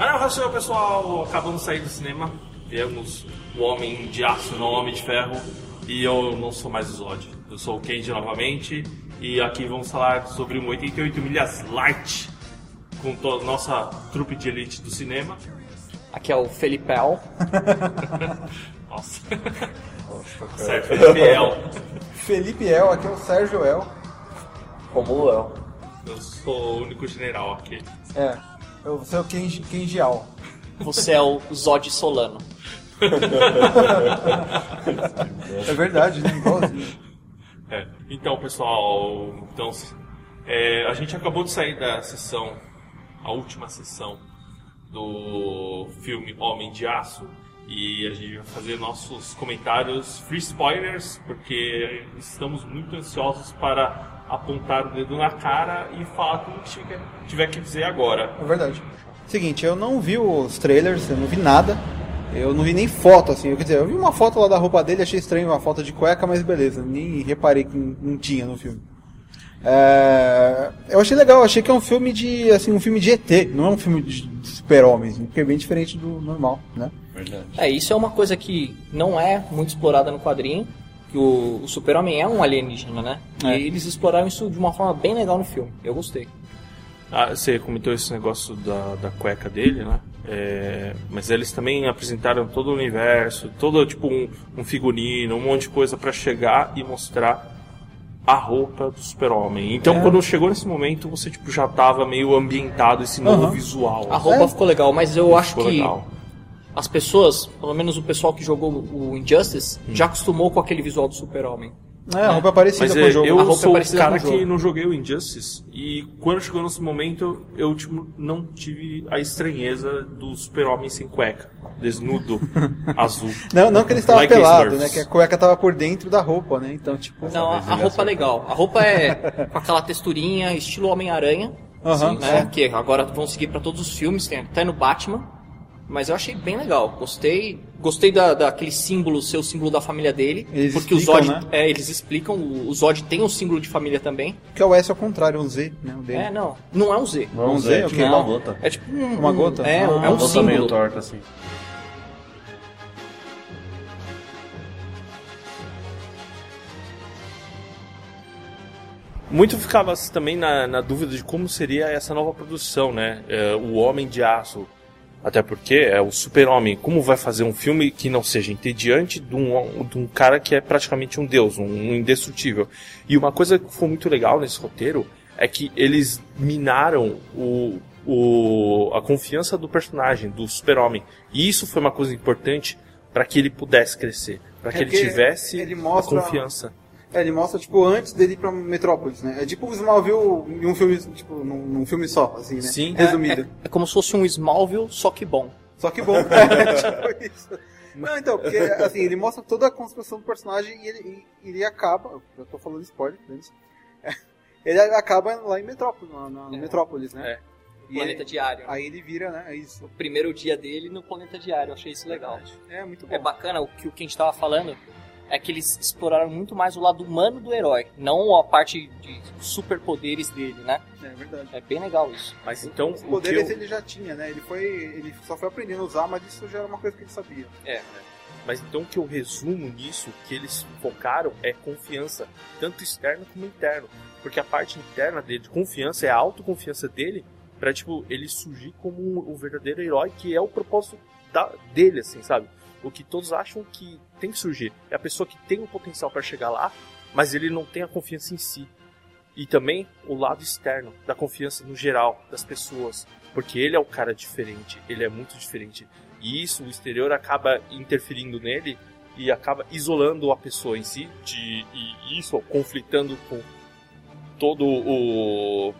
Annyeonghaseyo, pessoal! Acabamos de sair do cinema. Vemos o Homem de Aço, não o Homem de Ferro. E eu não sou mais o Zod. Eu sou o Kenji novamente. E aqui vamos falar sobre um 88 milhas light com toda a nossa trupe de elite do cinema. Aqui é o Felipel. Nossa. certo, Felipe El. Felipe El, aqui é o Sérgio El. Como eu. Eu sou o único general aqui. É, eu você é o Kenji, Kenji Al. Você é o Zod Solano. É verdade, né? Igualzinho. É. Então, pessoal, então, é, a gente acabou de sair da sessão, a última sessão do filme Homem de Aço. E a gente vai fazer nossos comentários free spoilers, porque estamos muito ansiosos para apontar o dedo na cara e falar tudo que tiver- tiver que dizer agora. É verdade. Seguinte, eu não vi os trailers, eu não vi nada. Eu não vi nem foto, assim. Quer dizer, eu vi uma foto lá da roupa dele, achei estranho uma foto de cueca, mas beleza. Nem reparei que não tinha no filme. É, eu achei legal, achei que é um filme de. assim, um filme de ET, não é um filme de super-homens, porque é bem diferente do normal, né? É, isso é uma coisa que não é muito explorada no quadrinho. Que o, o Super-Homem é um alienígena, né? É. E eles exploraram isso de uma forma bem legal no filme. Eu gostei. Ah, você comentou esse negócio da, da cueca dele, né? É, mas eles também apresentaram todo o universo, todo tipo um, um figurino, um monte de coisa pra chegar e mostrar a roupa do super-homem. Então, É. quando chegou nesse momento, você tipo já tava meio ambientado esse novo Aham. visual. A roupa É. ficou legal, mas eu acho Ficou que legal. As pessoas, pelo menos o pessoal que jogou o Injustice, já acostumou com aquele visual do Super-Homem. É, a roupa é parecida Mas com é, o jogo. A eu roupa é sou o cara com o jogo. que não joguei o Injustice e quando chegou nesse momento eu tipo, não tive a estranheza do super-homem sem cueca, desnudo, azul. Não, não que ele estava Like pelado, né? Que a cueca tava por dentro da roupa, né? Então, tipo. Não, a, a roupa é legal. A roupa é com aquela texturinha, estilo Homem-Aranha. Aham, né? sim. Que agora vão seguir pra todos os filmes, tem até no Batman. Mas eu achei bem legal. Gostei. Gostei da, daquele símbolo, ser o símbolo da família dele. Eles porque o explicam, Zod. né? É, eles explicam. O, o Zod tem um símbolo de família também. Que é o S ao contrário, um Z, né? O dele. É, não. Não é um Z. Não, Vamos Zé, ver, tipo ok. uma gota. É tipo um, Uma um- gota? É, Ah, é Uma um gota meio símbolo. torta, assim. Muito ficava também na, na dúvida de como seria essa nova produção, né? É, o Homem de Aço. Até porque é o super-homem. Como vai fazer um filme que não seja entediante de um, de um cara que é praticamente um deus, um, um indestrutível? E uma coisa que foi muito legal nesse roteiro é que eles minaram o, o, a confiança do personagem, do super-homem. E isso foi uma coisa importante para que ele pudesse crescer. Para que É ele tivesse ele mostra- a confiança. É, ele mostra, tipo, antes dele ir pra Metrópolis, né? É tipo o Smallville em um filme, tipo, num, num filme só, assim, né? Sim. Resumido. É como se fosse um Smallville, só que bom. Só que bom. É, tipo isso. Não, então, porque, assim, ele mostra toda a construção do personagem e ele, e ele acaba... Eu tô falando spoiler, antes. Ele acaba lá em Metrópolis, na, na É. Metrópolis, né? É. E Planeta ele- Diário. Aí ele vira, né? É isso. O primeiro dia dele no Planeta Diário. Eu achei isso legal. É muito bom. É bacana o que o que a gente tava falando é que eles exploraram muito mais o lado humano do herói, não a parte de superpoderes dele, né? É verdade. É bem legal isso. Mas então, Os o que poderes eu... ele já tinha, né? Ele foi. Ele só foi aprendendo a usar, mas isso já era uma coisa que ele sabia. É. Mas então o que eu resumo nisso, que eles focaram é confiança, tanto externa como interna. Porque a parte interna dele, de confiança, é a autoconfiança dele, pra, tipo, ele surgir como um, um verdadeiro herói, que é o propósito da- dele, assim, sabe? O que todos acham que tem que surgir. É a pessoa que tem o potencial pra chegar lá, mas ele não tem a confiança em si. E também o lado externo, da confiança no geral, das pessoas. Porque ele é o cara diferente, ele é muito diferente. E isso, o exterior acaba interferindo nele e acaba isolando a pessoa em si, de, e isso conflitando com todo o,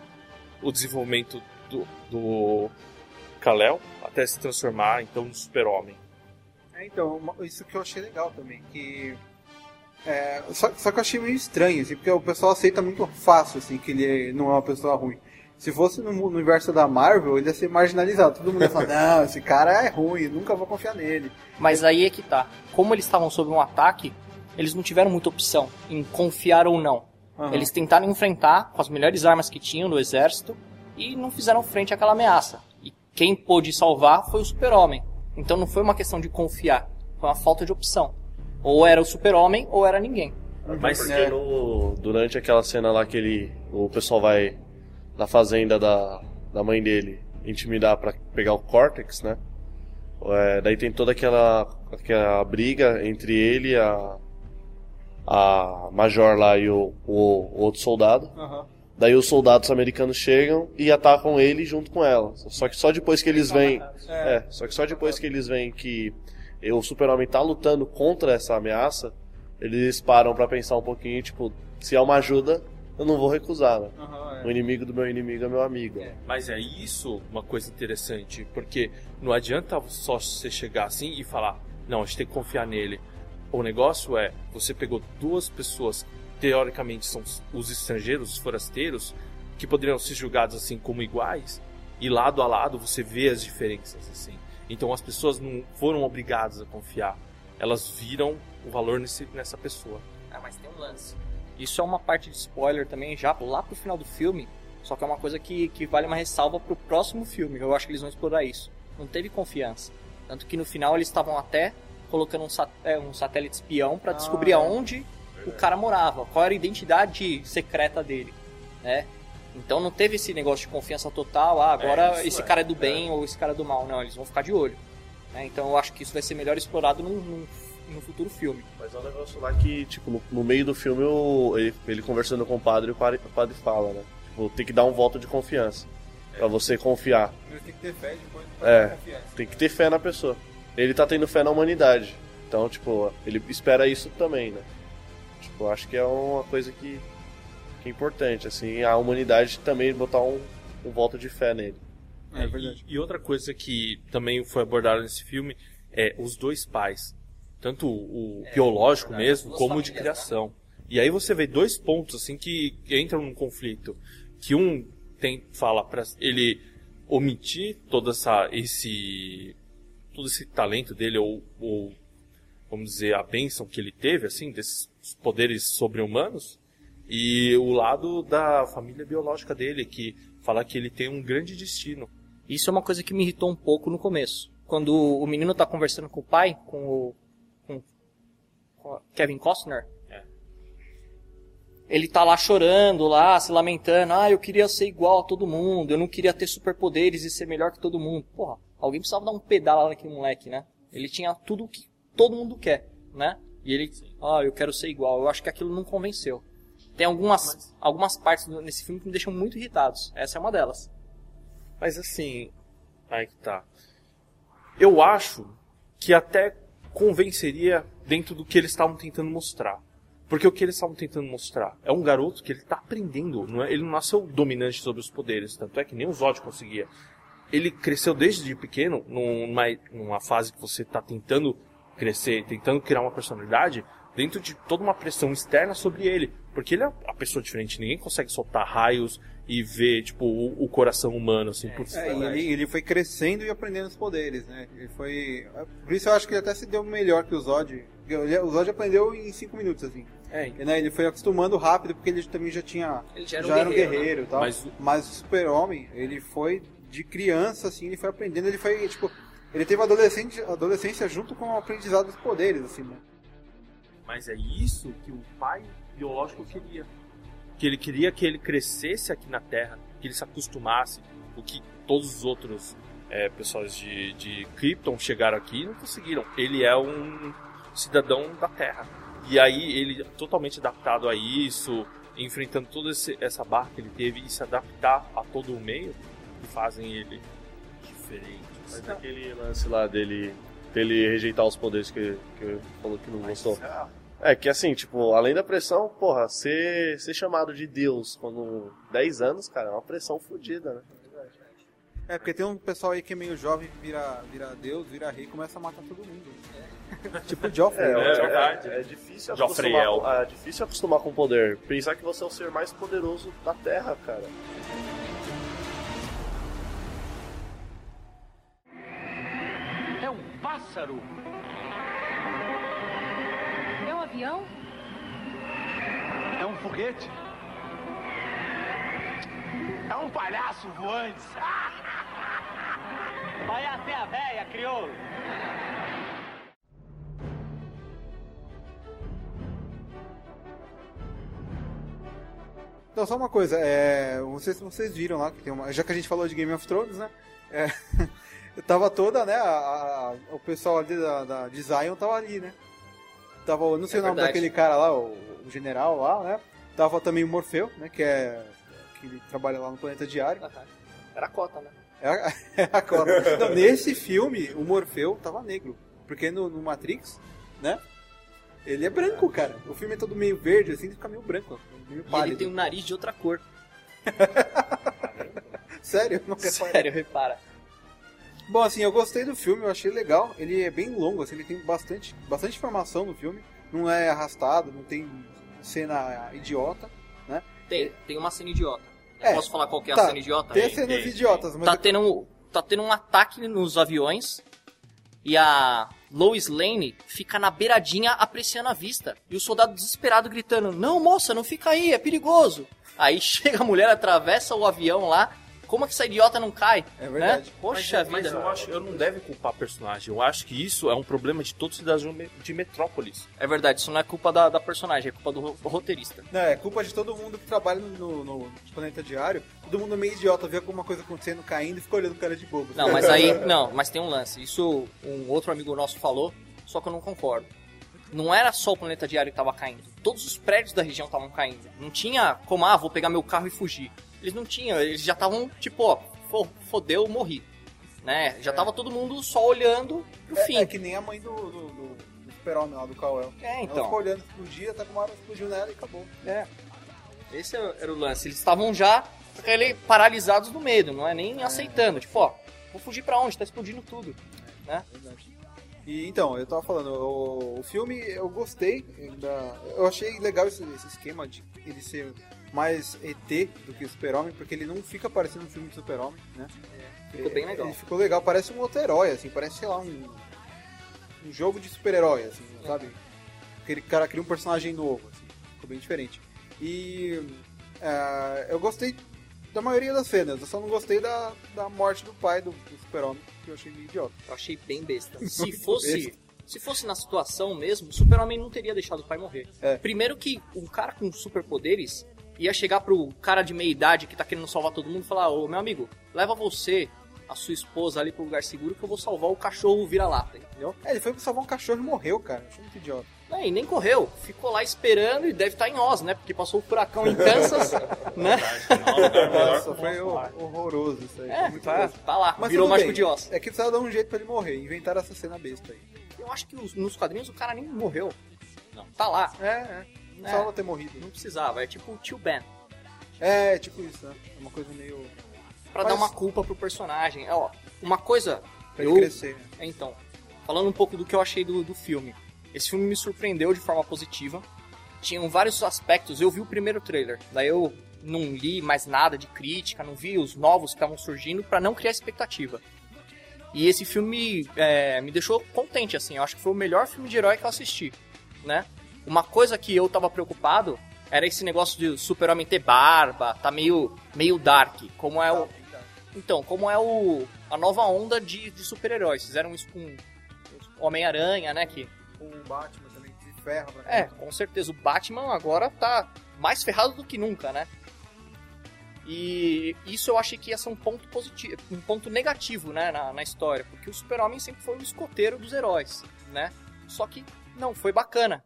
o desenvolvimento do, do Kal-El até se transformar então no super-homem. É, então, isso que eu achei legal também, que. é, só, só que eu achei meio estranho, assim, porque o pessoal aceita muito fácil, assim, que ele não é uma pessoa ruim. Se fosse no, no universo da Marvel, ele ia ser marginalizado. Todo mundo ia falar, não, esse cara é ruim, nunca vou confiar nele. Mas aí é que tá. Como eles estavam sob um ataque, eles não tiveram muita opção em confiar ou não. Aham. Eles tentaram enfrentar com as melhores armas que tinham no exército e não fizeram frente àquela ameaça. E quem pôde salvar foi o super-homem. Então não foi uma questão de confiar, foi uma falta de opção. Ou era o super-homem ou era ninguém. Mas porque no- durante aquela cena lá que ele, o pessoal vai na fazenda da, da mãe dele intimidar pra pegar o Cortex, né? É, daí tem toda aquela, aquela briga entre ele e a, a Major lá e o, o, o outro soldado. Daí os soldados americanos chegam e atacam ele junto com ela. Só que só depois que eles veem. É, só que só depois que eles veem que o super-homem tá lutando contra essa ameaça, eles param pra pensar um pouquinho, tipo, se é uma ajuda, eu não vou recusar, né? O inimigo do meu inimigo é meu amigo. Mas é isso uma coisa interessante, porque não adianta só você chegar assim e falar, não, a gente tem que confiar nele. O negócio é, você pegou duas pessoas, teoricamente são os estrangeiros, os forasteiros, que poderiam ser julgados assim como iguais, e lado a lado você vê as diferenças assim. Então as pessoas não foram obrigadas a confiar, elas viram o valor nesse, nessa pessoa. Ah, mas tem um lance. Isso é uma parte de spoiler também, já lá pro final do filme. Só que é uma coisa que, que vale uma ressalva pro próximo filme. Eu acho que eles vão explorar isso. Não teve confiança. Tanto que no final eles estavam até colocando um, sat é, um satélite espião para descobrir aonde o cara morava, qual era a identidade secreta dele, né? Então não teve esse negócio de confiança total, ah, agora isso esse é, cara é do bem ou esse cara é do mal. Não, eles vão ficar de olho. né? Então eu acho que isso vai ser melhor explorado num, num, num futuro filme. Mas é um negócio lá que, tipo, no, no meio do filme, o- ele, ele conversando com o padre, o padre, o padre fala, né? Tipo, tem que dar um voto de confiança. Pra você confiar. Tem que ter fé depois É, tem que ter fé na pessoa. Ele tá tendo fé na humanidade. Então, tipo, ele espera isso também, né? Tipo, acho que é uma coisa que, que é importante, assim, a humanidade também botar um, um voto de fé nele. É verdade. E, e outra coisa que também foi abordada nesse filme é os dois pais. Tanto o, o biológico verdade, mesmo, como o de né? criação. E aí você vê dois pontos assim que entram num conflito. Que um tem fala para ele omitir toda essa esse todo esse talento dele ou, ou vamos dizer a bênção que ele teve assim desses poderes sobre-humanos e o lado da família biológica dele que fala que ele tem um grande destino. Isso é uma coisa que me irritou um pouco no começo. Quando o menino tá conversando com o pai, com o, com, com o Kevin Costner, É. ele tá lá chorando, lá, se lamentando. Ah, eu queria ser igual a todo mundo, eu não queria ter superpoderes e ser melhor que todo mundo. Porra, alguém precisava dar um pedal lá naquele moleque, né? Ele tinha tudo que todo mundo quer, né? E ele, ah, eu quero ser igual. Eu acho que aquilo não convenceu. Tem algumas, algumas partes nesse filme que me deixam muito irritados. Essa é uma delas. Mas assim, aí que tá. Eu acho que até convenceria dentro do que eles estavam tentando mostrar. Porque o que eles estavam tentando mostrar é um garoto que ele tá aprendendo, não é? ele não nasceu dominante sobre os poderes, tanto é que nem o Zod conseguia. Ele cresceu desde pequeno, numa, numa fase que você tá tentando crescer, tentando criar uma personalidade, dentro de toda uma pressão externa sobre ele. Porque ele é uma pessoa diferente, ninguém consegue soltar raios e ver, tipo, o, o coração humano, assim, por É, e ele, ele foi crescendo e aprendendo os poderes, né? Ele foi. Por isso eu acho que ele até se deu melhor que o Zod. O Zod aprendeu em 5 minutos, assim. É, E, né, ele foi acostumando rápido porque ele também já tinha. Ele já era um guerreiro, guerreiro e tal. Mas Mas, o- o Super-Homem, ele foi de criança, assim, ele foi aprendendo, ele foi, tipo. Ele teve adolescente, adolescência junto com o aprendizado dos poderes, assim, né? Mas é isso que o pai biológico queria. Que ele queria que ele crescesse aqui na Terra, que ele se acostumasse. O que todos os outros é, pessoas de, de Krypton chegaram aqui e não conseguiram. Ele é um cidadão da Terra. E aí ele totalmente adaptado a isso, enfrentando toda esse- essa barra que ele teve e se adaptar a todo o meio, que fazem ele diferente. Mas aquele lance lá dele, dele rejeitar os poderes que, que ele falou que não gostou. É, que assim, tipo, além da pressão, porra, ser, ser chamado de Deus com 10 anos, cara, é uma pressão fodida, né? É, porque tem um pessoal aí que é meio jovem, vira, vira Deus, vira rei e começa a matar todo mundo. tipo o Joffrey. É, né? é, verdade. é, é difícil Jofreel. acostumar, é difícil acostumar com o poder. Pensar que você é o ser mais poderoso da Terra, cara. Pássaro. É um avião? É um foguete. É um palhaço voante. Vai até a véia, crioulo. Então, só uma coisa, é, vocês, vocês viram lá que tem uma. Já que a gente falou de Game of Thrones, né? É, tava toda, né? a- a- o pessoal ali da, da, de Zion tava ali, né? Tava, eu não sei É o nome verdade. daquele cara lá, o, o general lá, né? Tava também o Morfeu, né? Que é. que ele trabalha lá no Planeta Diário. Era a cota, né? É a, é a cota. Não, nesse filme, o Morfeu tava negro. Porque no, no Matrix, né? Ele é branco, cara. O filme é todo meio verde, assim, ele fica meio branco. Meio E ele pálido. tem um nariz de outra cor. Sério? Não. Sério, repara. Bom, assim, eu gostei do filme, eu achei legal. Ele é bem longo, assim, ele tem bastante, bastante informação no filme. Não é arrastado, não tem cena idiota. Tem, tem uma cena idiota. É, Posso falar qual que é tá. a cena idiota? Tem cenas tem. idiotas, mas Tá tendo, tá tendo um ataque nos aviões e a Lois Lane fica na beiradinha apreciando a vista. E o soldado desesperado gritando: Não, moça, não fica aí, é perigoso. Aí chega a mulher, atravessa o avião lá. Como é que essa idiota não cai? É verdade. Né? Poxa mas, mas vida. eu acho eu não deve culpar a personagem. Eu acho que isso é um problema de todos os cidadãos de Metrópolis. É verdade, isso não é culpa da, da personagem, é culpa do ro- roteirista. Não, é culpa de todo mundo que trabalha no, no, Planeta Diário. Todo mundo é meio idiota, vê alguma coisa acontecendo, caindo e fica olhando o cara de bobo. Não, mas aí. Não, mas tem um lance. Isso um outro amigo nosso falou, só que eu não concordo. Não era só o planeta diário que tava caindo. Todos os prédios da região estavam caindo. Não tinha como, ah, vou pegar meu carro e fugir. Eles não tinham, eles já estavam, tipo, ó, fo- fodeu, morri. Né? Já tava todo mundo só olhando pro É, fim. é que nem a mãe do, do, do, do super-homem lá, do Kal-El. É, Ela então. ficou olhando, explodia, até que uma hora explodiu nela e acabou. É. Esse era o lance. Eles estavam já aquele paralisados no medo, não é nem aceitando. Tipo, ó, vou fugir pra onde? Tá explodindo tudo. Verdade. E então, eu tava falando, o, o filme eu gostei, da, eu achei legal esse, esse esquema de ele ser mais ET do que o Super-Homem, porque ele não fica parecendo um filme de Super-Homem, né? Ficou bem legal. Ele ficou legal, parece um outro herói, assim, parece, sei lá, um, um jogo de super-herói, assim, sabe? Aquele cara cria um personagem novo, assim, ficou bem diferente. E ah, eu gostei da maioria das cenas, eu só não gostei da, da morte do pai do, do super-homem, que eu achei meio idiota. Eu achei bem besta. Se fosse, se fosse na situação mesmo, o Super-Homem não teria deixado o pai morrer. É. Primeiro que um cara com superpoderes ia chegar pro cara de meia idade que tá querendo salvar todo mundo e falar: "Ô, meu amigo, leva você, a sua esposa ali pro lugar seguro que eu vou salvar o cachorro vira-lata", entendeu? É, ele foi pra salvar um cachorro e morreu, cara, achei muito idiota. Não, e nem correu, ficou lá esperando e deve estar em Oz, né? Porque passou o furacão em Kansas, né? Nossa, foi hor- horroroso isso aí. foi É, muito tá, tá lá, Mas virou mágico bem. de Oz. É que precisava dar um jeito pra ele morrer, inventaram essa cena besta aí. Eu acho que os- nos quadrinhos o cara nem morreu. Não, tá lá. É, é. Não É. precisava ter morrido. Não precisava, é tipo o tio Ben. É, tipo isso, né? É uma coisa meio. Pra Mas- dar uma culpa pro personagem. É, ó, uma coisa. pra eu, ele crescer. né? É, Então, falando um pouco do que eu achei do, do filme. Esse filme me surpreendeu de forma positiva. Tinham vários aspectos. Eu vi o primeiro trailer, daí eu não li mais nada de crítica, não vi os novos que estavam surgindo pra não criar expectativa. E esse filme é, me deixou contente, assim. Eu acho que foi o melhor filme de herói que eu assisti, né? Uma coisa que eu tava preocupado era esse negócio de super-homem ter barba, tá meio, meio dark, como é o... Então, como é o a nova onda de, de super-heróis. Fizeram isso com Homem-Aranha, né? Que, O Batman também de ferro pra é, com certeza o Batman agora tá mais ferrado do que nunca, né? E isso eu achei que ia ser um ponto positivo, um ponto negativo, né, na, na história, porque o Super-Homem sempre foi o escoteiro dos heróis, né? Só que não, foi bacana.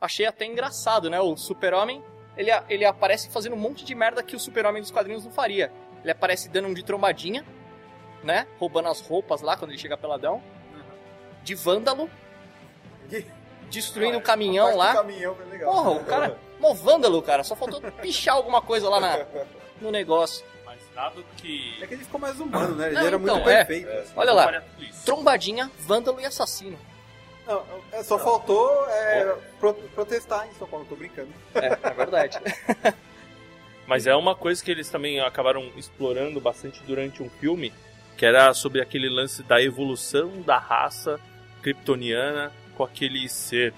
Achei até engraçado, né? O Super-Homem, ele, ele aparece fazendo um monte de merda que o Super-Homem dos quadrinhos não faria. Ele aparece dando um de trombadinha, né? Roubando as roupas lá quando ele chega peladão. De vândalo. Destruindo o A caminhão lá. caminhão foi legal. Porra, o cara. Mó vândalo, cara. Só faltou pichar alguma coisa lá na, no negócio. Mas dado que. É que ele ficou mais humano, né? Ele Não, era então, muito é. perfeito. assim. Olha lá. Trombadinha, vândalo e assassino. Não, é, só faltou é, pro- protestar em São Paulo, tô brincando. É, é verdade. Mas é uma coisa que eles também acabaram explorando bastante durante um filme, que era sobre aquele lance da evolução da raça kryptoniana com aquele ser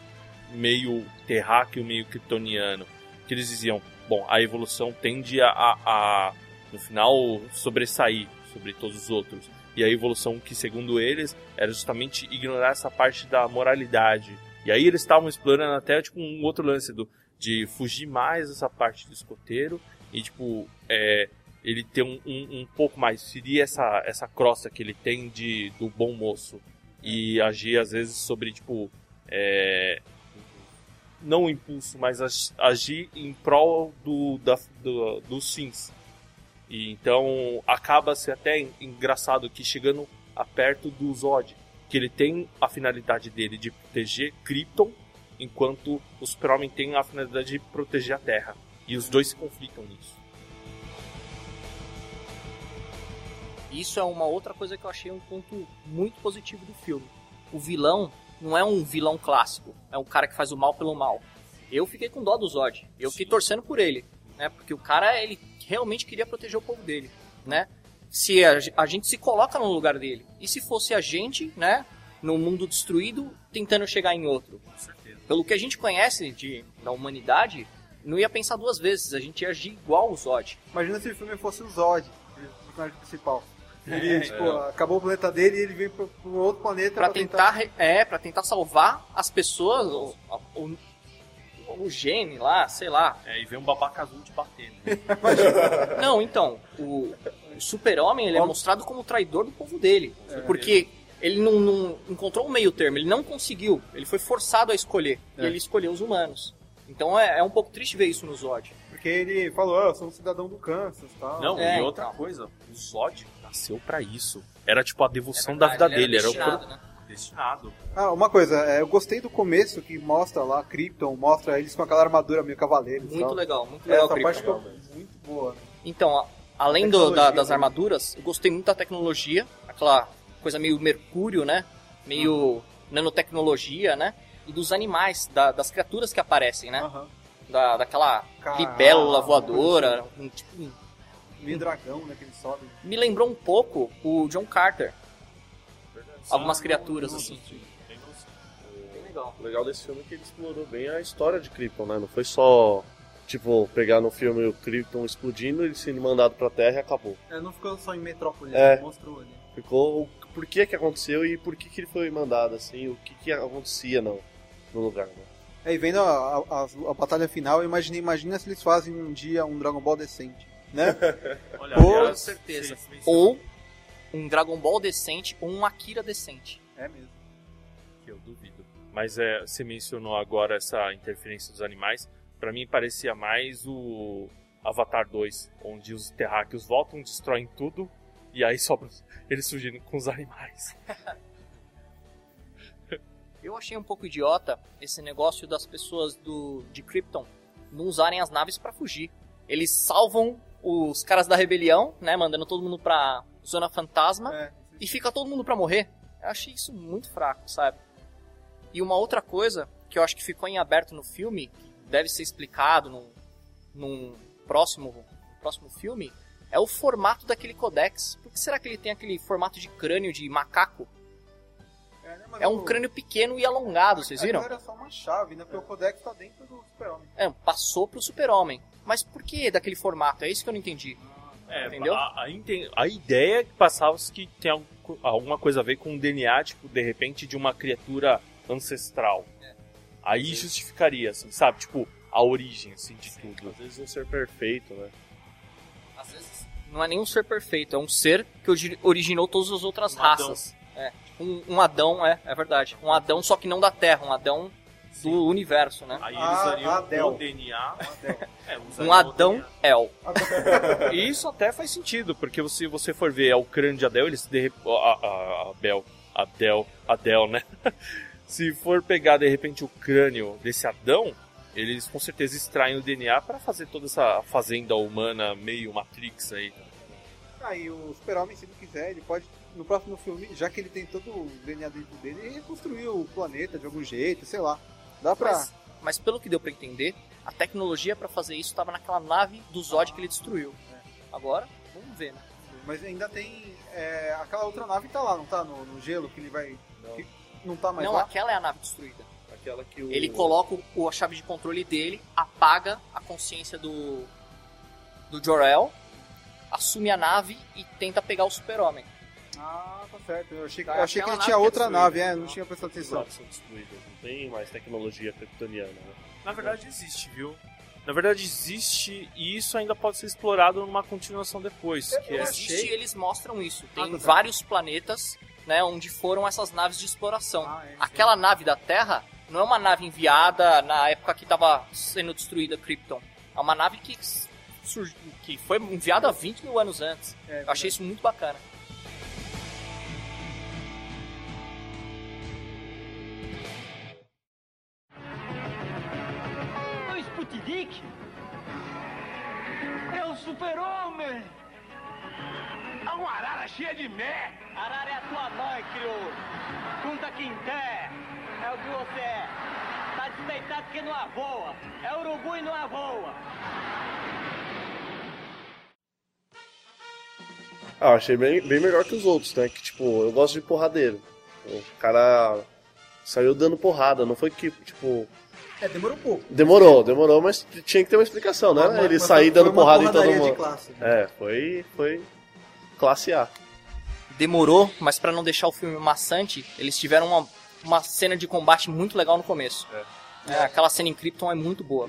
meio terráqueo, meio kryptoniano. Que eles diziam, bom, a evolução tende a, a, a, no final, sobressair sobre todos os outros. E a evolução que, segundo eles, era justamente ignorar essa parte da moralidade. E aí eles estavam explorando até tipo um outro lance do de fugir mais dessa parte do escoteiro e tipo é, ele ter um, um, um pouco mais seria essa essa crosta que ele tem de do bom moço e agir às vezes sobre tipo é, não impulso mas ag- agir em prol do, da, do dos fins e então acaba se até en- engraçado que chegando a perto do Zod que ele tem a finalidade dele de proteger Krypton enquanto o Super-Homem tem a finalidade de proteger a Terra. E os dois se conflitam nisso. Isso é uma outra coisa que eu achei um ponto muito positivo do filme. O vilão não é um vilão clássico, é um cara que faz o mal pelo mal. Eu fiquei com dó do Zod, eu fiquei torcendo por ele, né? Porque o cara, ele realmente queria proteger o povo dele, né? Se a, a gente se coloca no lugar dele, e se fosse a gente, né, num mundo destruído, tentando chegar em outro. Pelo que a gente conhece de, da humanidade, não ia pensar duas vezes, a gente ia agir igual o Zod. Imagina se o filme fosse o Zod, o personagem principal. Ele, tipo, acabou o planeta dele e ele veio pro, pro outro planeta Pra tentar, re- é, para tentar salvar as pessoas, o, o, o gene lá, sei lá. É, e vem um babaca azul te batendo. Não, então, o, o super-homem ele é mostrado como o traidor do povo dele. porque ele não, não encontrou um meio termo, ele não conseguiu. Ele foi forçado a escolher. E É. ele escolheu os humanos. Então é, é um pouco triste ver isso no Zod. Porque ele falou, ah, eu sou um cidadão do Kansas e tal. Não, É, e outra então. coisa, o Zod nasceu pra isso. Era tipo a devoção É da vida ele dele, era, destinado, o pro- né? Destinado. Ah, uma coisa, é, eu gostei do começo que mostra lá Krypton, mostra eles com aquela armadura meio cavaleiro e Muito tal. legal, muito legal. Essa Krypton. parte ficou muito boa. né? Então, a- além do- da- das armaduras, eu gostei muito da tecnologia, aquela coisa meio mercúrio, né? Meio nanotecnologia, né? E dos animais, da- das criaturas que aparecem, né? Aham. Da, daquela Caralho, libélula voadora, um, tipo, um- Meio dragão, né, que ele sobe. me lembrou um pouco o John Carter. Algumas criaturas, assim. Bem legal. O legal desse filme é que ele explorou bem a história de Krypton, né? Não foi só, tipo, pegar no filme o Krypton explodindo, ele sendo mandado pra Terra e acabou. É, não ficou só em Metrópole, É. né, mostrou ali. Ficou o por que que aconteceu e por que que ele foi mandado, assim, o que que acontecia no, no lugar, né? É, e vendo a, a, a- a batalha final, eu imaginei, imagina se eles fazem um dia um Dragon Ball decente, né? Olha, Com certeza. Ou um Dragon Ball decente ou um Akira decente. é mesmo. que eu duvido. Mas é, você mencionou agora essa interferência dos animais. Pra mim parecia mais o Avatar 2, onde os terráqueos voltam, destroem tudo e aí sobra eles surgindo com os animais. Eu achei um pouco idiota esse negócio das pessoas do de Krypton não usarem as naves pra fugir. Eles salvam os caras da rebelião, né, mandando todo mundo pra zona fantasma É. e fica todo mundo pra morrer. Eu achei isso muito fraco, sabe? E uma outra coisa que eu acho que ficou em aberto no filme, que deve ser explicado num, num próximo, próximo filme, é o formato daquele codex. Por que será que ele tem aquele formato de crânio de macaco? É, né, É um o- crânio pequeno e alongado, vocês viram? Aquilo era só uma chave, né? Porque o Codex tá dentro do Super-Homem. É, passou pro super-homem. Mas por que daquele formato? É isso que eu não entendi. É, Entendeu? A, a, a ideia que passava que tem algo- alguma coisa a ver com o DNA, tipo, de repente, de uma criatura ancestral. Aí justificaria, assim, sabe? Tipo, a origem, assim, de tudo. Às vezes um ser perfeito, né? Às vezes não é nem um ser perfeito, é um ser que origi- originou todas as outras Um Adão. raças. É. Um, um Adão, é, é verdade. Um Adão, só que não da Terra, um Adão do universo, né? Aí eles Ah, usariam Adel. o DNA. É, Um o Adão. El. E isso até faz sentido, porque se você for ver é o crânio de Adel, eles de rep- a, a, a Bel, Adel, Adel, né? se for pegar de repente o crânio desse Adão, eles com certeza extraem o DNA para fazer toda essa fazenda humana meio Matrix aí. Aí o Super-Homem, se ele quiser, ele pode, no próximo filme, já que ele tem todo o DNA dentro dele, ele reconstruir o planeta de algum jeito, sei lá. Dá pra. Mas, mas pelo que deu pra entender, a tecnologia pra fazer isso estava naquela nave do Zod que ele destruiu. Agora, vamos ver, né? Mas ainda tem. é, aquela outra nave tá lá, não tá? No, no gelo que ele vai. Não. que não tá mais não, lá? aquela é a nave destruída. Aquela que o... Ele coloca o- a chave de controle dele, apaga a consciência do do Jor-El, assume a nave e tenta pegar o Super-Homem. Ah, tá certo. Eu achei, que- Tá, eu achei que ele tinha é outra destruída. nave, é, não tinha prestado atenção. naves são destruídas, não tem mais tecnologia kryptoniana, né? Na verdade existe, viu? Na verdade existe e isso ainda pode ser explorado numa continuação depois. Que é... Existe e eles mostram isso. Tem Ah, tá. vários planetas, né, onde foram essas naves de exploração. Ah, é, sim. Aquela nave da Terra não é uma nave enviada na época que estava sendo destruída Krypton. É uma nave que, surgiu, que foi enviada 20 mil anos antes. É, Eu achei isso muito bacana. Super-homem. É uma arara cheia de mé. Arara é a tua mãe, crioulo. Conta Quinté. É o que você é. Tá despeitado porque não avoa. É urubu e não avoa. Ah, eu achei bem, bem melhor que os outros, né? Que, tipo, eu gosto de porradeiro. O cara saiu dando porrada, não foi que, tipo... É, demorou um pouco. Demorou, demorou, mas tinha que ter uma explicação, né? Mas- Ele mas sair dando porrada em todo mundo. classe. É, foi, foi classe A. Demorou, mas pra não deixar o filme maçante, eles tiveram uma, uma cena de combate muito legal no começo. É, aquela cena em Krypton é muito boa.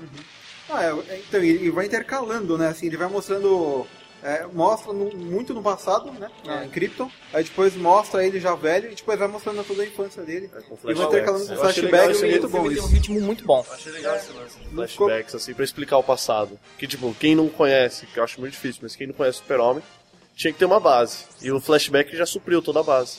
Ah, é, então, e vai intercalando, né? Assim, ele vai mostrando. É, mostra no- muito no passado, né? na- É. Em Krypton. Aí depois mostra ele já velho e depois vai mostrando toda a infância dele. É, E vai intercalando com aí. muito filme bom tem um ritmo muito bom. Achei legal esse lance ficou- flashbacks, assim, pra explicar o passado. Que, tipo, quem não conhece, que eu acho muito difícil, mas quem não conhece o Super-Homem, tinha que ter uma base. E o flashback já supriu toda a base.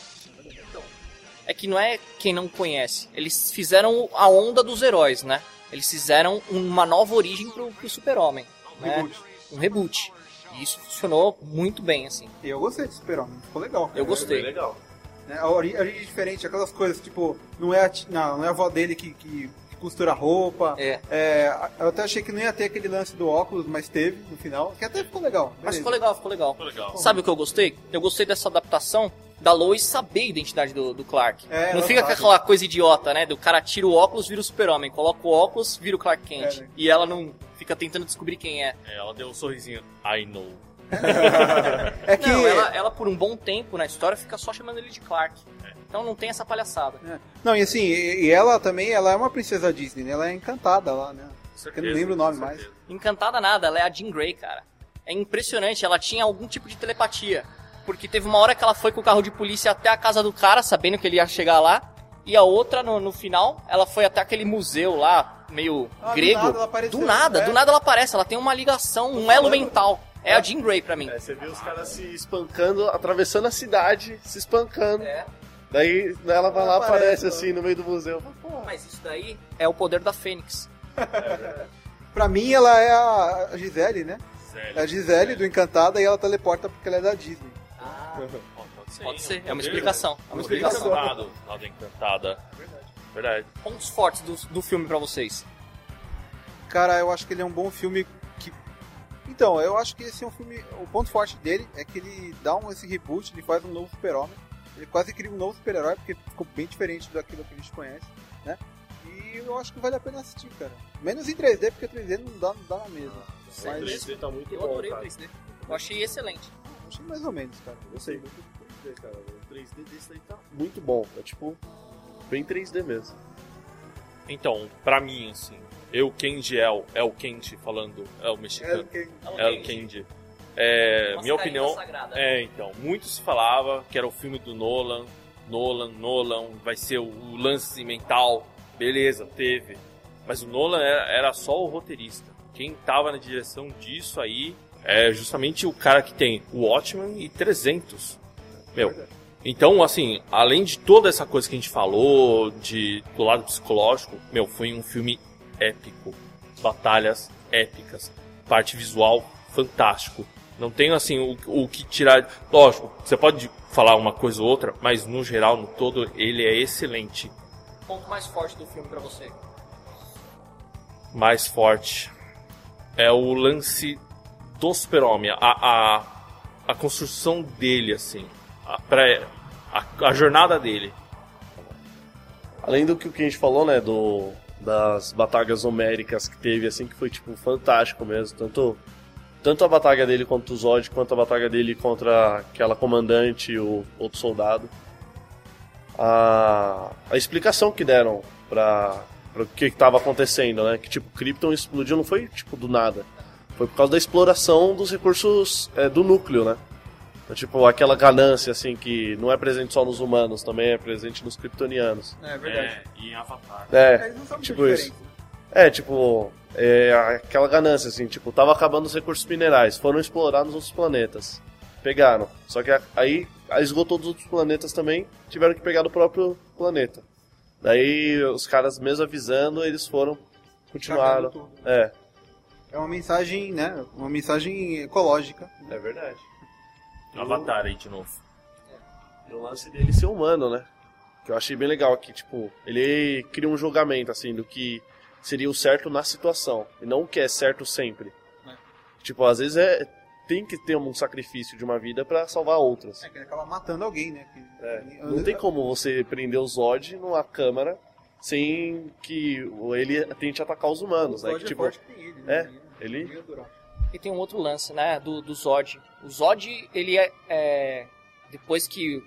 é que não é quem não conhece. Eles fizeram a onda dos heróis, né? Eles fizeram uma nova origem pro, pro super-homem. né? Reboot. Um reboot. E isso funcionou muito bem, assim. E eu gostei de Super-Homem, ficou legal. Eu gostei. legal. né? A ori- a origem é diferente, aquelas coisas, tipo, não é a, não, não é a avó dele que, que, costura roupa. É. É, eu até achei que não ia ter aquele lance do óculos, mas teve no final, que até ficou legal. Mas beleza. ficou legal, ficou legal. Ficou legal. Sabe o que eu gostei? Eu gostei dessa adaptação da Lois saber a identidade do, do Clark. É, não fica com aquela coisa idiota, né? Do cara tira o óculos, vira o super-homem. Coloca o óculos, vira o Clark Kent. É, né? E ela não fica tentando descobrir quem é. É, ela deu um sorrisinho. I know. É que. Não, ela, ela por um bom tempo na história fica só chamando ele de Clark. Então não tem essa palhaçada. É. Não, e assim, e, e ela também, ela é uma princesa Disney, né? Ela é encantada lá, né? Eu não lembro o nome mais. Encantada nada, ela é a Jean Grey, cara. É impressionante, ela tinha algum tipo de telepatia. Porque teve uma hora que ela foi com o carro de polícia até a casa do cara, sabendo que ele ia chegar lá. E a outra, no, no final, ela foi até aquele museu lá, meio Ah, do grego. nada ela apareceu, do nada, é. do nada ela aparece. Ela tem uma ligação, um elo mental. É a Jean Grey pra mim. É, você vê os caras se espancando, atravessando a cidade, se espancando. É. Daí ela vai Ela lá, aparece, aparece ó. assim no meio do museu. Pô, Mas isso daí é o poder da Fênix. Pra mim, ela é a Gisele, né? Sério. É a Gisele do Encantada e ela teleporta porque ela é da Disney. Pode ser. Pode hein? ser, é uma explicação. É uma explicação. encantado, Nada encantada. Verdade. Verdade. Pontos fortes do, do filme pra vocês. Cara, eu acho que ele é um bom filme que. Então, eu acho que esse é um filme. O ponto forte dele é que ele dá um, esse reboot, ele faz um novo super-homem. Ele quase cria um novo super-herói, porque ficou bem diferente daquilo que a gente conhece, né? E eu acho que vale a pena assistir, cara. Menos em 3D, porque 3D não dá, não dá na mesma. o Mas 3D tá muito Eu bom, adorei o cara. 3D. Eu achei excelente. achei mais ou menos, cara. Eu sei muito 3D, cara. O 3D desse aí tá muito bom. É tipo, bem 3D mesmo. Então, pra mim, assim, eu, Kenji El, El Kenji falando, é o mexicano. É, El Kenji. É, Uma minha saída opinião. sagrada. É, então, muito se falava que era o filme do Nolan, Nolan, Nolan, vai ser o, o lance mental. Beleza, teve. Mas o Nolan era, era só o roteirista. Quem tava na direção disso aí é justamente o cara que tem o Watchmen e 300. Meu, então, assim, além de toda essa coisa que a gente falou, de, do lado psicológico, meu, foi um filme épico. Batalhas épicas. Parte visual, fantástico. Não tenho, assim, o, o que tirar. Lógico, você pode falar uma coisa ou outra, mas no geral, no todo, ele é excelente. Ponto mais forte do filme pra você. Mais forte é o lance do super-homem. A, a, a construção dele, assim. A, a, a jornada dele. Além do que o que a gente falou, né, do das batalhas homéricas que teve, assim, que foi, tipo, fantástico mesmo. Tanto tanto a batalha dele contra o Zod, quanto a batalha dele contra aquela comandante e o outro soldado. A, a explicação que deram pra o que estava acontecendo, né? Que tipo, Krypton explodiu não foi tipo do nada. Foi por causa da exploração dos recursos é, do núcleo, né? Então, tipo, aquela ganância, assim, que não é presente só nos humanos, também é presente nos kryptonianos. É verdade. É, e em Avatar. É, sabem tipo isso. diferença. É, tipo, é, aquela ganância, assim, tipo, tava acabando os recursos minerais, foram explorar nos outros planetas. Pegaram. Só que aí esgotou dos outros planetas também, tiveram que pegar do próprio planeta. Daí os caras, mesmo avisando, eles foram, continuaram. É, É uma mensagem, né? Uma mensagem ecológica. é verdade. Avatar aí de novo. E o lance dele ser humano, né? Que eu achei bem legal aqui, tipo, ele cria um julgamento, assim, do que seria o certo na situação, e não o que é certo sempre. É. Tipo, às vezes é tem que ter um sacrifício de uma vida pra salvar outras. É que ele acaba matando alguém, né? Que- É, Não tem como você prender o Zod numa câmara sem que ele tente atacar os humanos, O né? Zod Que, é tipo, forte que ele, né? é, ele- durar. E tem um outro lance, né, do, do Zod. O Zod, ele é, é, Depois que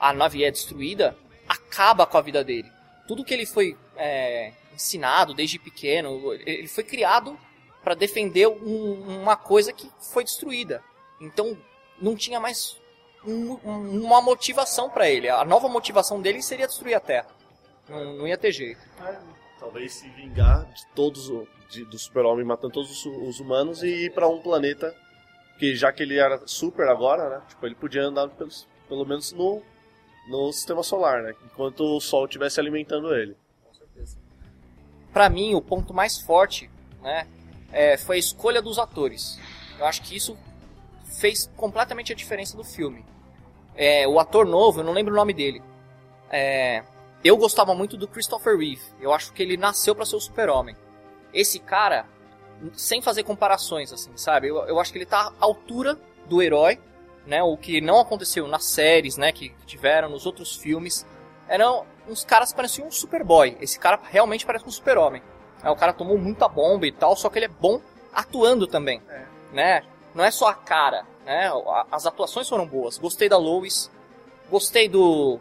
a nave é destruída, acaba com a vida dele. Tudo que ele foi é, ensinado desde pequeno, ele foi criado para defender um- uma coisa que foi destruída. Então, não tinha mais um- um- uma motivação para ele. A nova motivação dele seria destruir a Terra. Não, não ia ter jeito. talvez se vingar de todos o- de- do super-homem matando todos os, os humanos e ir pra um planeta que já que ele era super agora, né? Tipo, ele podia andar pelos, pelo menos no no sistema solar, né? Enquanto o sol estivesse alimentando ele. Pra mim, o ponto mais forte, né, é, foi a escolha dos atores. Eu acho que isso fez completamente a diferença do filme. É, o ator novo, eu não lembro o nome dele. É, eu gostava muito do Christopher Reeve. Eu acho que ele nasceu pra ser o super-homem. Esse cara, sem fazer comparações, assim, sabe? Eu, eu acho que ele tá à altura do herói, né? O que não aconteceu nas séries, né? Que, tiveram nos outros filmes. Eram uns caras que pareciam um Superboy. Esse cara realmente parece um super-homem. É, o cara tomou muita bomba e tal, só que ele é bom atuando também, É. né? Não é só a cara, né? As atuações foram boas. Gostei da Lois, gostei do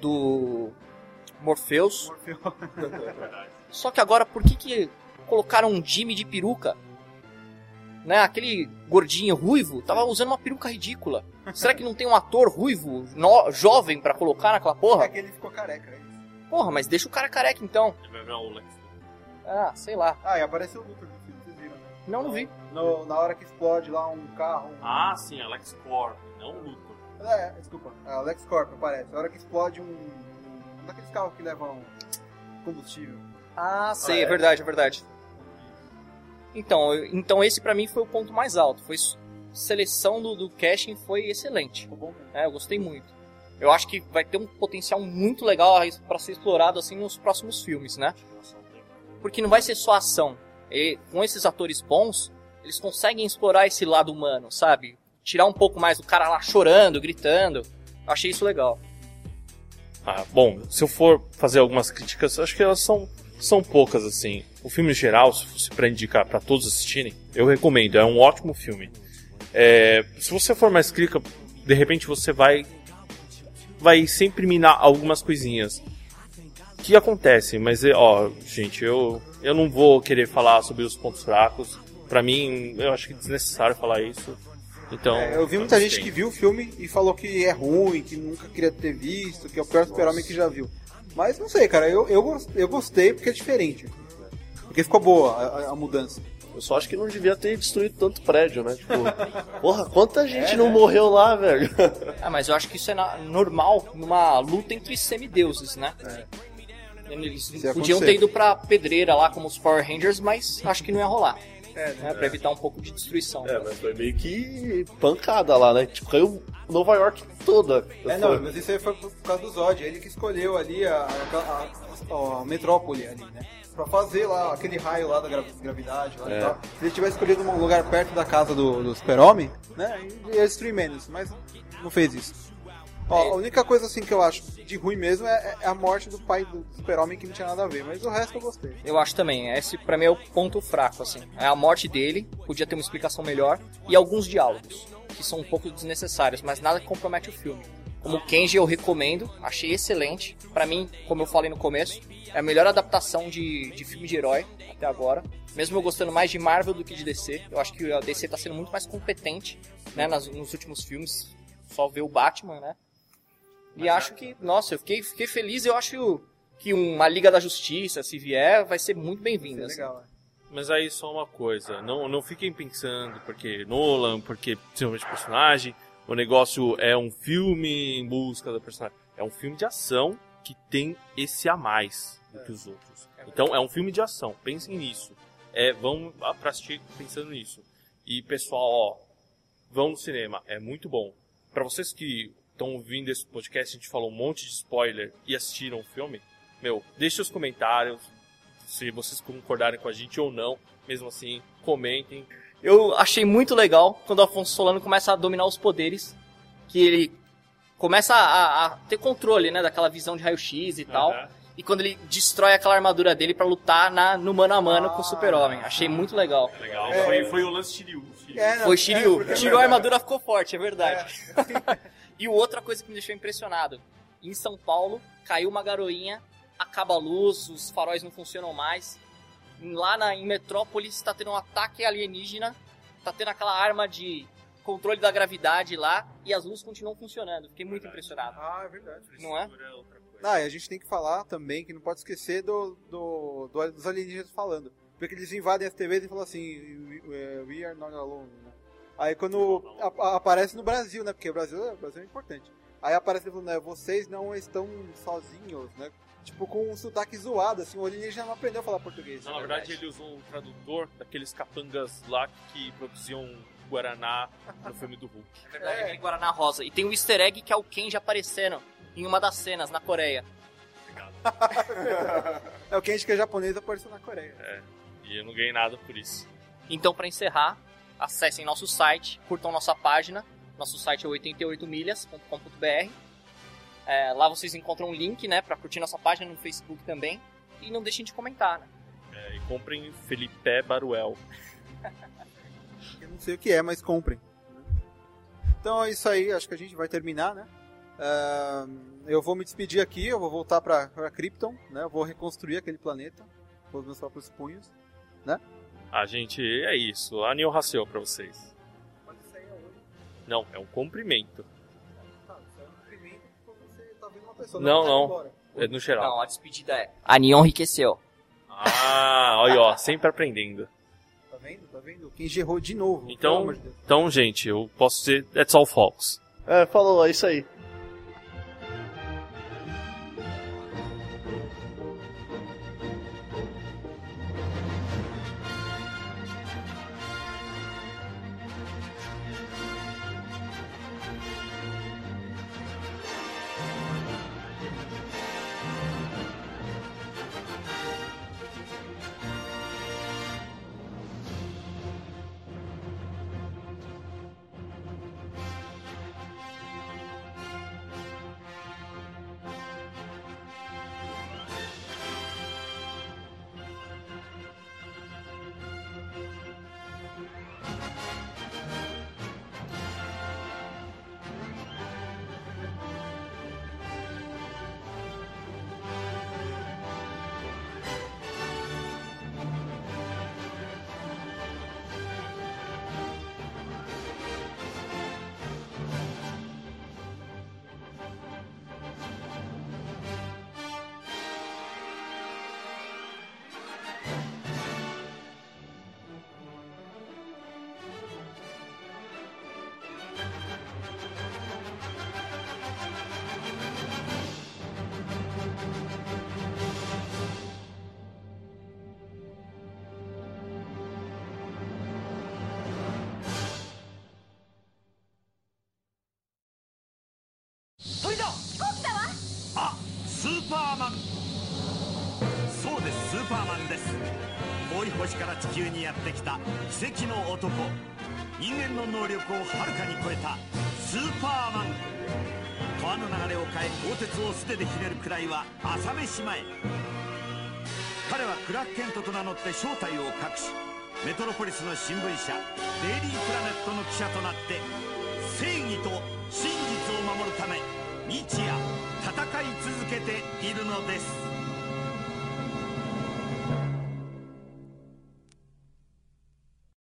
do Morpheus. Morfeu. Só que agora, por que que colocaram um Jimmy de peruca? Né? Aquele gordinho ruivo tava usando uma peruca ridícula. Será que não tem um ator ruivo, no- jovem, pra colocar naquela É porra? que ele ficou careca, é isso. Porra, mas deixa o cara careca então. Ele vai virar o Lex. Ah, sei lá. Ah, e apareceu o Luthor no filme, vocês viram, né? Não, não vi. No- na hora que explode lá um carro. um- Ah, sim, Alex Corp, não o Luthor. É, desculpa. A Alex Corp aparece. Na hora que explode um. Um daqueles carros que levam combustível. Ah, sei, Ah, é é? verdade, é verdade. Então, eu- então esse pra mim foi o ponto mais alto. Foi seleção do, do casting foi excelente. Bom. É, eu gostei muito. Eu acho que vai ter um potencial muito legal pra ser explorado assim nos próximos filmes, né? Porque não vai ser só ação. E com esses atores bons, eles conseguem explorar esse lado humano, sabe? Tirar um pouco mais do cara lá chorando, gritando. Eu achei isso legal. Ah, bom, se eu for fazer algumas críticas, acho que elas são, são poucas, assim. O filme em geral, se fosse pra indicar pra todos assistirem, eu recomendo, é um ótimo filme. É, se você for mais crítica, de repente você vai vai sempre minar algumas coisinhas que acontecem, mas é, ó, gente, eu eu não vou querer falar sobre os pontos fracos. Pra mim, eu acho que é desnecessário falar isso. Então, É, eu vi muita gente que viu o filme e falou que é ruim, que nunca queria ter visto, que é o pior super-homem que já viu. Mas não sei, cara, eu, eu, eu gostei porque é diferente. Porque ficou boa a, a- mudança. Eu só acho que não devia ter destruído tanto prédio, né? Tipo, porra, quanta gente É, não né? morreu lá, velho? Ah, mas eu acho que isso é na- normal numa luta entre semideuses, né? Eles ia podiam acontecer. ter ido pra pedreira lá como os Power Rangers, mas acho que não ia rolar. É, Né? Pra evitar um pouco de destruição. É, mas foi meio que pancada lá, né? Tipo, caiu Nova York toda. É, não, mas isso aí foi por causa do Zod, ele que escolheu ali a, a, a- a metrópole ali, né? Pra fazer lá aquele raio lá da gra- gravidade lá e É. tal. Se ele tivesse escolhido um lugar perto da casa do, do super-homem, né? Ele ia destruir menos, mas não fez isso. Ó, a única coisa assim que eu acho de ruim mesmo é, é a morte do pai do super-homem que não tinha nada a ver, mas o resto eu gostei. Eu acho também. Esse pra mim é o ponto fraco, assim. É a morte dele, podia ter uma explicação melhor, e alguns diálogos, que são um pouco desnecessários, mas nada que compromete o filme. Como Kenji eu recomendo, achei excelente. Pra mim, como eu falei no começo, é a melhor adaptação de, de filme de herói até agora. Mesmo eu gostando mais de Marvel do que de DC, eu acho que a DC tá sendo muito mais competente né, nas- nos últimos filmes. Só ver o Batman, né? E acho que, nossa, eu fiquei, fiquei feliz. Eu acho que uma Liga da Justiça, se vier, vai ser muito bem-vinda. É assim. legal, né? Mas aí só uma coisa, não, não fiquem pensando porque Nolan, porque de personagem, o negócio é um filme em busca do personagem. É um filme de ação que tem esse a mais do que os outros. Então é um filme de ação, pensem nisso. É, vão pra assistir pensando nisso. E pessoal, ó, vão no cinema, é muito bom. Pra vocês que estão ouvindo esse podcast, a gente falou um monte de spoiler e assistiram o filme, meu, deixe os comentários, se vocês concordarem com a gente ou não. Mesmo assim, comentem. Eu achei muito legal quando o Afonso Solano começa a dominar os poderes, que ele começa a, a ter controle, né, daquela visão de raio-x e tal. E quando ele destrói aquela armadura dele pra lutar na, no mano a mano com o Ah. Super-Homem. Achei muito legal. Legal. É. Foi, foi o lance Shiryu. Shiryu. É, não, Foi é, Shiryu. Tirou a armadura, ficou forte, é verdade. e outra coisa que me deixou impressionado. Em São Paulo, caiu uma garoinha, acaba a luz, os faróis não funcionam mais. Lá na, em Metrópolis está tendo um ataque alienígena, tá tendo aquela arma de controle da gravidade lá e as luzes continuam funcionando. Fiquei muito impressionado. Ah, é verdade. Não é? Ah, e a gente tem que falar também que não pode esquecer do, do, do- dos alienígenas falando. Porque eles invadem as TVs e falam assim, we, we- we are not alone. né? Aí quando a- a- aparece no Brasil, né? Porque o Brasil, o Brasil é importante. Aí aparece falando, né, vocês não estão sozinhos, né? Tipo, com um sotaque zoado, assim, o alienígena não aprendeu a falar português. Não, na verdade, ele usou um tradutor daqueles capangas lá que produziam Guaraná no filme do Hulk. É verdade, aquele Guaraná Rosa. E tem um easter egg que é o Kenji aparecendo em uma das cenas na Coreia. É o Kenji que é japonês apareceu na Coreia. E eu não ganhei nada por isso. Então, para encerrar, acessem nosso site, curtam nossa página. Nosso site é 88milhas.com.br. É, lá vocês encontram um link, né, para curtir nossa página no Facebook também. E não deixem de comentar, né? É, e comprem Felipe Baruel. Eu não sei o que é, mas comprem. Então é isso aí, acho que a gente vai terminar, né? Ah, eu vou me despedir aqui, eu vou voltar pra, pra Krypton, né? Eu vou reconstruir aquele planeta com os meus próprios punhos. A gente, é isso. Anil Raceu pra vocês. Não, é um cumprimento. Pessoa. Não, não. embora. É no geral. Não, a despedida é. A Neon enriqueceu. Ah, olha, ó, sempre aprendendo. Tá vendo? Tá vendo? Quem gerou de novo. Então, de então, gente, eu posso dizer That's all folks. É, falou, é isso aí. 星から地球にやってきた奇跡の男。人間の能力をはるかに超えたスーパーマン。川の流れを変え鋼鉄を素手でひねるくらいは朝飯前。彼はクラーク・ケントと名乗って正体を隠しメトロポリスの新聞社デイリープラネットの記者となって正義と真実を守るため日夜戦い続けているのです。